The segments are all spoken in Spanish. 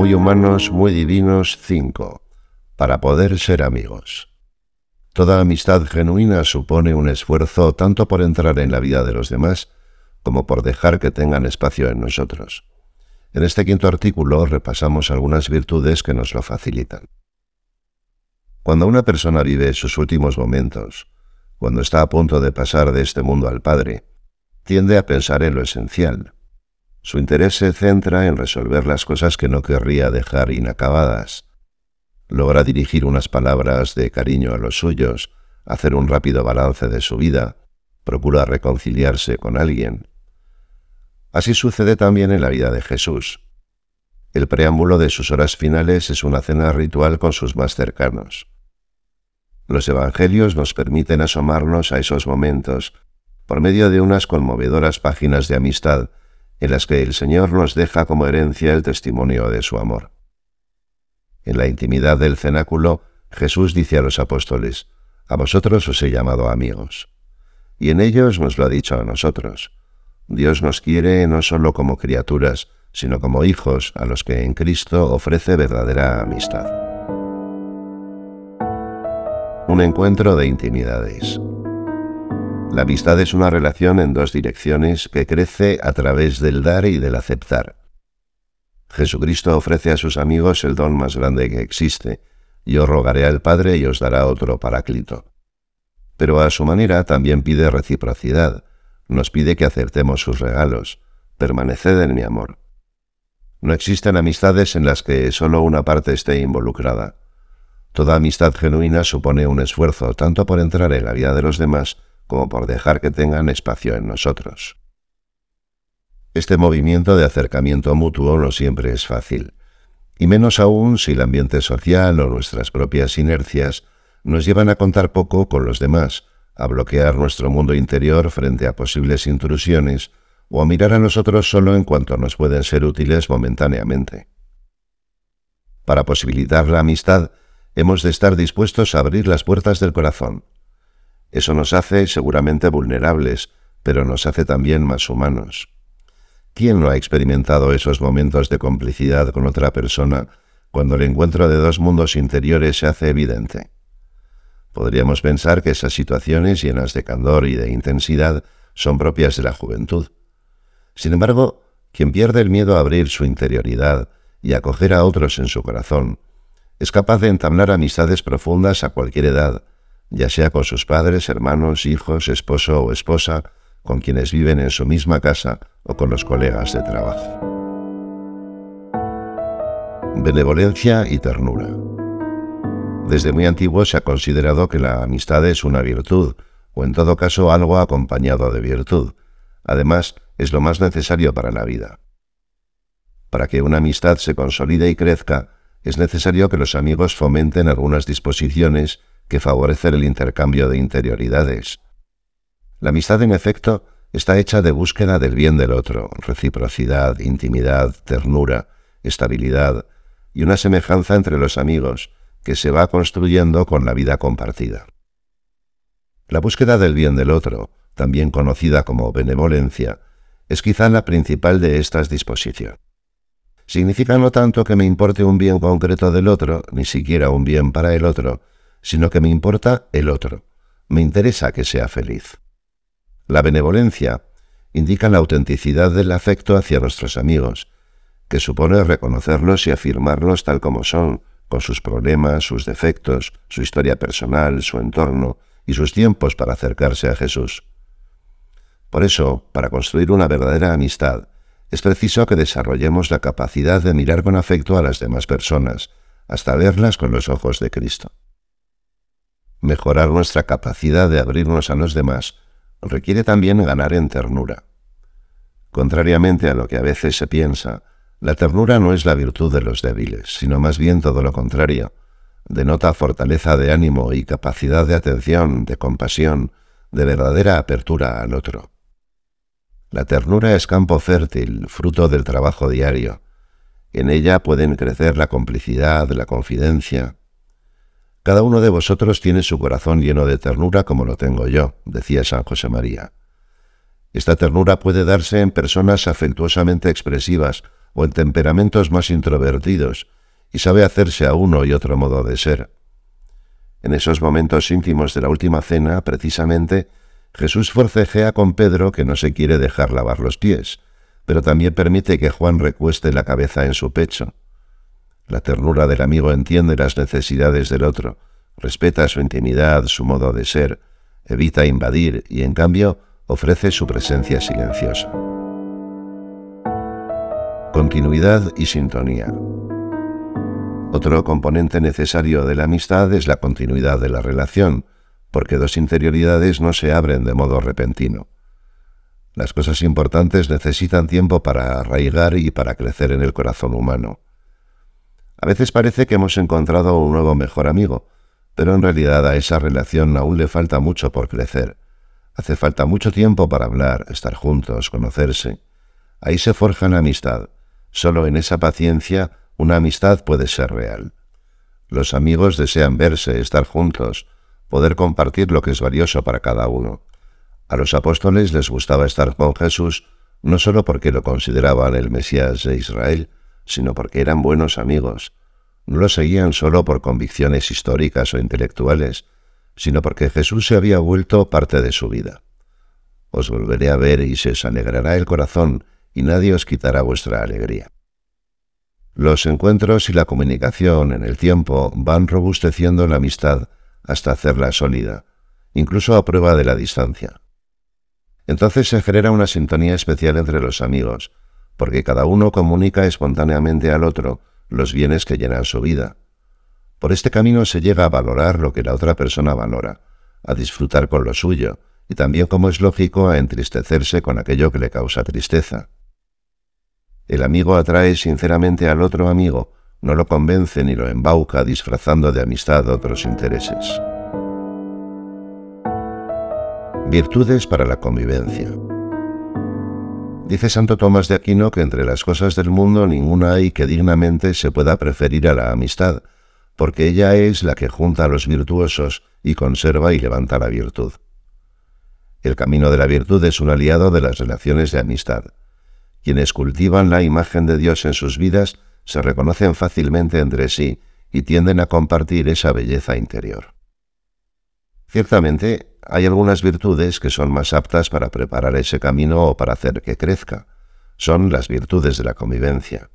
Muy humanos, muy divinos 5. Para poder ser amigos. Toda amistad genuina supone un esfuerzo tanto por entrar en la vida de los demás como por dejar que tengan espacio en nosotros. En este quinto artículo repasamos algunas virtudes que nos lo facilitan. Cuando una persona vive sus últimos momentos, cuando está a punto de pasar de este mundo al Padre, tiende a pensar en lo esencial. Su interés se centra en resolver las cosas que no querría dejar inacabadas. Logra dirigir unas palabras de cariño a los suyos, hacer un rápido balance de su vida, procura reconciliarse con alguien. Así sucede también en la vida de Jesús. El preámbulo de sus horas finales es una cena ritual con sus más cercanos. Los evangelios nos permiten asomarnos a esos momentos por medio de unas conmovedoras páginas de amistad en las que el Señor nos deja como herencia el testimonio de su amor. En la intimidad del cenáculo, Jesús dice a los apóstoles, A vosotros os he llamado amigos. Y en ellos nos lo ha dicho a nosotros. Dios nos quiere no solo como criaturas, sino como hijos a los que en Cristo ofrece verdadera amistad. Un encuentro de intimidades. La amistad es una relación en dos direcciones que crece a través del dar y del aceptar. Jesucristo ofrece a sus amigos el don más grande que existe. Yo rogaré al Padre y os dará otro paráclito. Pero a su manera también pide reciprocidad. Nos pide que aceptemos sus regalos. Permaneced en mi amor. No existen amistades en las que solo una parte esté involucrada. Toda amistad genuina supone un esfuerzo tanto por entrar en la vida de los demás como por dejar que tengan espacio en nosotros. Este movimiento de acercamiento mutuo no siempre es fácil, y menos aún si el ambiente social o nuestras propias inercias nos llevan a contar poco con los demás, a bloquear nuestro mundo interior frente a posibles intrusiones o a mirar a nosotros solo en cuanto nos pueden ser útiles momentáneamente. Para posibilitar la amistad, hemos de estar dispuestos a abrir las puertas del corazón, eso nos hace seguramente vulnerables, pero nos hace también más humanos. ¿Quién no ha experimentado esos momentos de complicidad con otra persona cuando el encuentro de dos mundos interiores se hace evidente? Podríamos pensar que esas situaciones llenas de candor y de intensidad son propias de la juventud. Sin embargo, quien pierde el miedo a abrir su interioridad y acoger a otros en su corazón, es capaz de entablar amistades profundas a cualquier edad, ya sea con sus padres, hermanos, hijos, esposo o esposa, con quienes viven en su misma casa o con los colegas de trabajo. Benevolencia y ternura. Desde muy antiguo se ha considerado que la amistad es una virtud, o en todo caso algo acompañado de virtud. Además, es lo más necesario para la vida. Para que una amistad se consolide y crezca, es necesario que los amigos fomenten algunas disposiciones que favorecen el intercambio de interioridades. La amistad, en efecto, está hecha de búsqueda del bien del otro, reciprocidad, intimidad, ternura, estabilidad y una semejanza entre los amigos que se va construyendo con la vida compartida. La búsqueda del bien del otro, también conocida como benevolencia, es quizá la principal de estas disposiciones. Significa no tanto que me importe un bien concreto del otro, ni siquiera un bien para el otro, sino que me importa el otro. Me interesa que sea feliz. La benevolencia indica la autenticidad del afecto hacia nuestros amigos, que supone reconocerlos y afirmarlos tal como son, con sus problemas, sus defectos, su historia personal, su entorno y sus tiempos para acercarse a Jesús. Por eso, para construir una verdadera amistad, es preciso que desarrollemos la capacidad de mirar con afecto a las demás personas, hasta verlas con los ojos de Cristo. Mejorar nuestra capacidad de abrirnos a los demás requiere también ganar en ternura. Contrariamente a lo que a veces se piensa, la ternura no es la virtud de los débiles, sino más bien todo lo contrario. Denota fortaleza de ánimo y capacidad de atención, de compasión, de verdadera apertura al otro. La ternura es campo fértil, fruto del trabajo diario. En ella pueden crecer la complicidad, la confidencia, cada uno de vosotros tiene su corazón lleno de ternura como lo tengo yo, decía San José María. Esta ternura puede darse en personas afectuosamente expresivas o en temperamentos más introvertidos, y sabe hacerse a uno y otro modo de ser. En esos momentos íntimos de la última cena, precisamente, Jesús forcejea con Pedro que no se quiere dejar lavar los pies, pero también permite que Juan recueste la cabeza en su pecho. La ternura del amigo entiende las necesidades del otro, respeta su intimidad, su modo de ser, evita invadir y, en cambio, ofrece su presencia silenciosa. Continuidad y sintonía. Otro componente necesario de la amistad es la continuidad de la relación, porque dos interioridades no se abren de modo repentino. Las cosas importantes necesitan tiempo para arraigar y para crecer en el corazón humano. A veces parece que hemos encontrado un nuevo mejor amigo, pero en realidad a esa relación aún le falta mucho por crecer. Hace falta mucho tiempo para hablar, estar juntos, conocerse. Ahí se forja la amistad. Solo en esa paciencia una amistad puede ser real. Los amigos desean verse, estar juntos, poder compartir lo que es valioso para cada uno. A los apóstoles les gustaba estar con Jesús no solo porque lo consideraban el Mesías de Israel, sino porque eran buenos amigos. No lo seguían solo por convicciones históricas o intelectuales, sino porque Jesús se había vuelto parte de su vida. Os volveré a ver y se os alegrará el corazón, y nadie os quitará vuestra alegría. Los encuentros y la comunicación en el tiempo van robusteciendo la amistad hasta hacerla sólida, incluso a prueba de la distancia. Entonces se genera una sintonía especial entre los amigos, porque cada uno comunica espontáneamente al otro los bienes que llenan su vida. Por este camino se llega a valorar lo que la otra persona valora, a disfrutar con lo suyo, y también, como es lógico, a entristecerse con aquello que le causa tristeza. El amigo atrae sinceramente al otro amigo, no lo convence ni lo embauca disfrazando de amistad otros intereses. Virtudes para la convivencia. Dice Santo Tomás de Aquino que entre las cosas del mundo ninguna hay que dignamente se pueda preferir a la amistad, porque ella es la que junta a los virtuosos y conserva y levanta la virtud. El camino de la virtud es un aliado de las relaciones de amistad. Quienes cultivan la imagen de Dios en sus vidas se reconocen fácilmente entre sí y tienden a compartir esa belleza interior. Ciertamente, hay algunas virtudes que son más aptas para preparar ese camino o para hacer que crezca. Son las virtudes de la convivencia.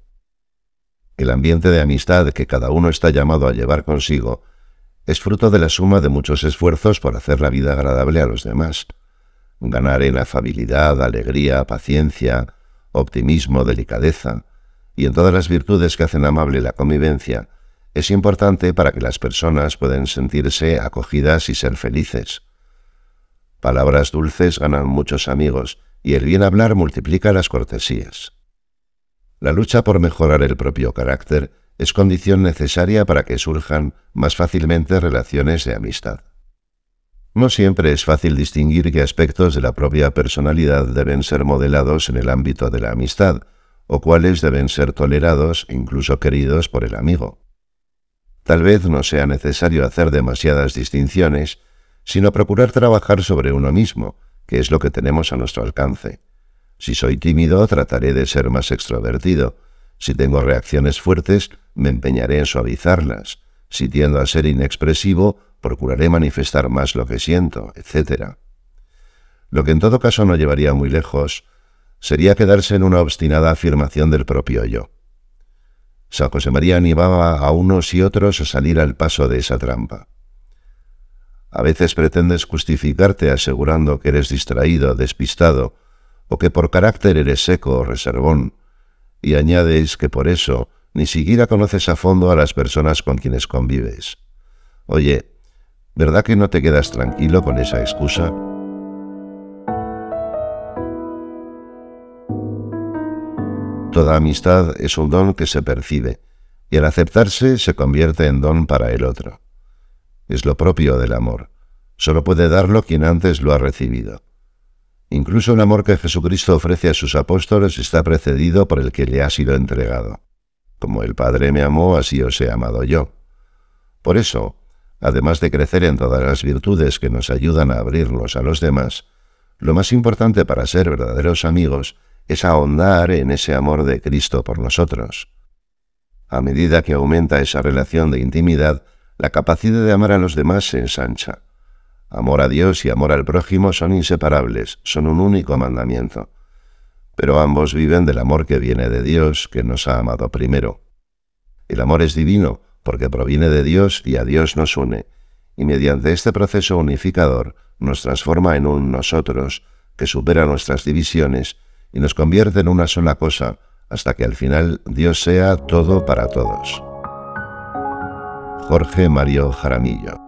El ambiente de amistad que cada uno está llamado a llevar consigo es fruto de la suma de muchos esfuerzos por hacer la vida agradable a los demás. Ganar en afabilidad, alegría, paciencia, optimismo, delicadeza, y en todas las virtudes que hacen amable la convivencia, es importante para que las personas puedan sentirse acogidas y ser felices. Palabras dulces ganan muchos amigos y el bien hablar multiplica las cortesías. La lucha por mejorar el propio carácter es condición necesaria para que surjan más fácilmente relaciones de amistad. No siempre es fácil distinguir qué aspectos de la propia personalidad deben ser modelados en el ámbito de la amistad, o cuáles deben ser tolerados, incluso queridos por el amigo. Tal vez no sea necesario hacer demasiadas distinciones, sino procurar trabajar sobre uno mismo, que es lo que tenemos a nuestro alcance. Si soy tímido, trataré de ser más extrovertido. Si tengo reacciones fuertes, me empeñaré en suavizarlas. Si tiendo a ser inexpresivo, procuraré manifestar más lo que siento, etc. Lo que en todo caso no llevaría muy lejos sería quedarse en una obstinada afirmación del propio yo. San José María animaba a unos y otros a salir al paso de esa trampa. A veces pretendes justificarte asegurando que eres distraído, despistado, o que por carácter eres seco o reservón, y añades que por eso ni siquiera conoces a fondo a las personas con quienes convives. Oye, ¿Verdad que no te quedas tranquilo con esa excusa? Toda amistad es un don que se percibe, y al aceptarse se convierte en don para el otro. Es lo propio del amor. Solo puede darlo quien antes lo ha recibido. Incluso el amor que Jesucristo ofrece a sus apóstoles está precedido por el que le ha sido entregado. Como el Padre me amó, así os he amado yo. Por eso, además de crecer en todas las virtudes que nos ayudan a abrirnos a los demás, lo más importante para ser verdaderos amigos es ahondar en ese amor de Cristo por nosotros. A medida que aumenta esa relación de intimidad, la capacidad de amar a los demás se ensancha. Amor a Dios y amor al prójimo son inseparables, son un único mandamiento. Pero ambos viven del amor que viene de Dios, que nos ha amado primero. El amor es divino, porque proviene de Dios y a Dios nos une, y mediante este proceso unificador nos transforma en un nosotros que supera nuestras divisiones y nos convierte en una sola cosa, hasta que al final Dios sea todo para todos. Jorge Mario Jaramillo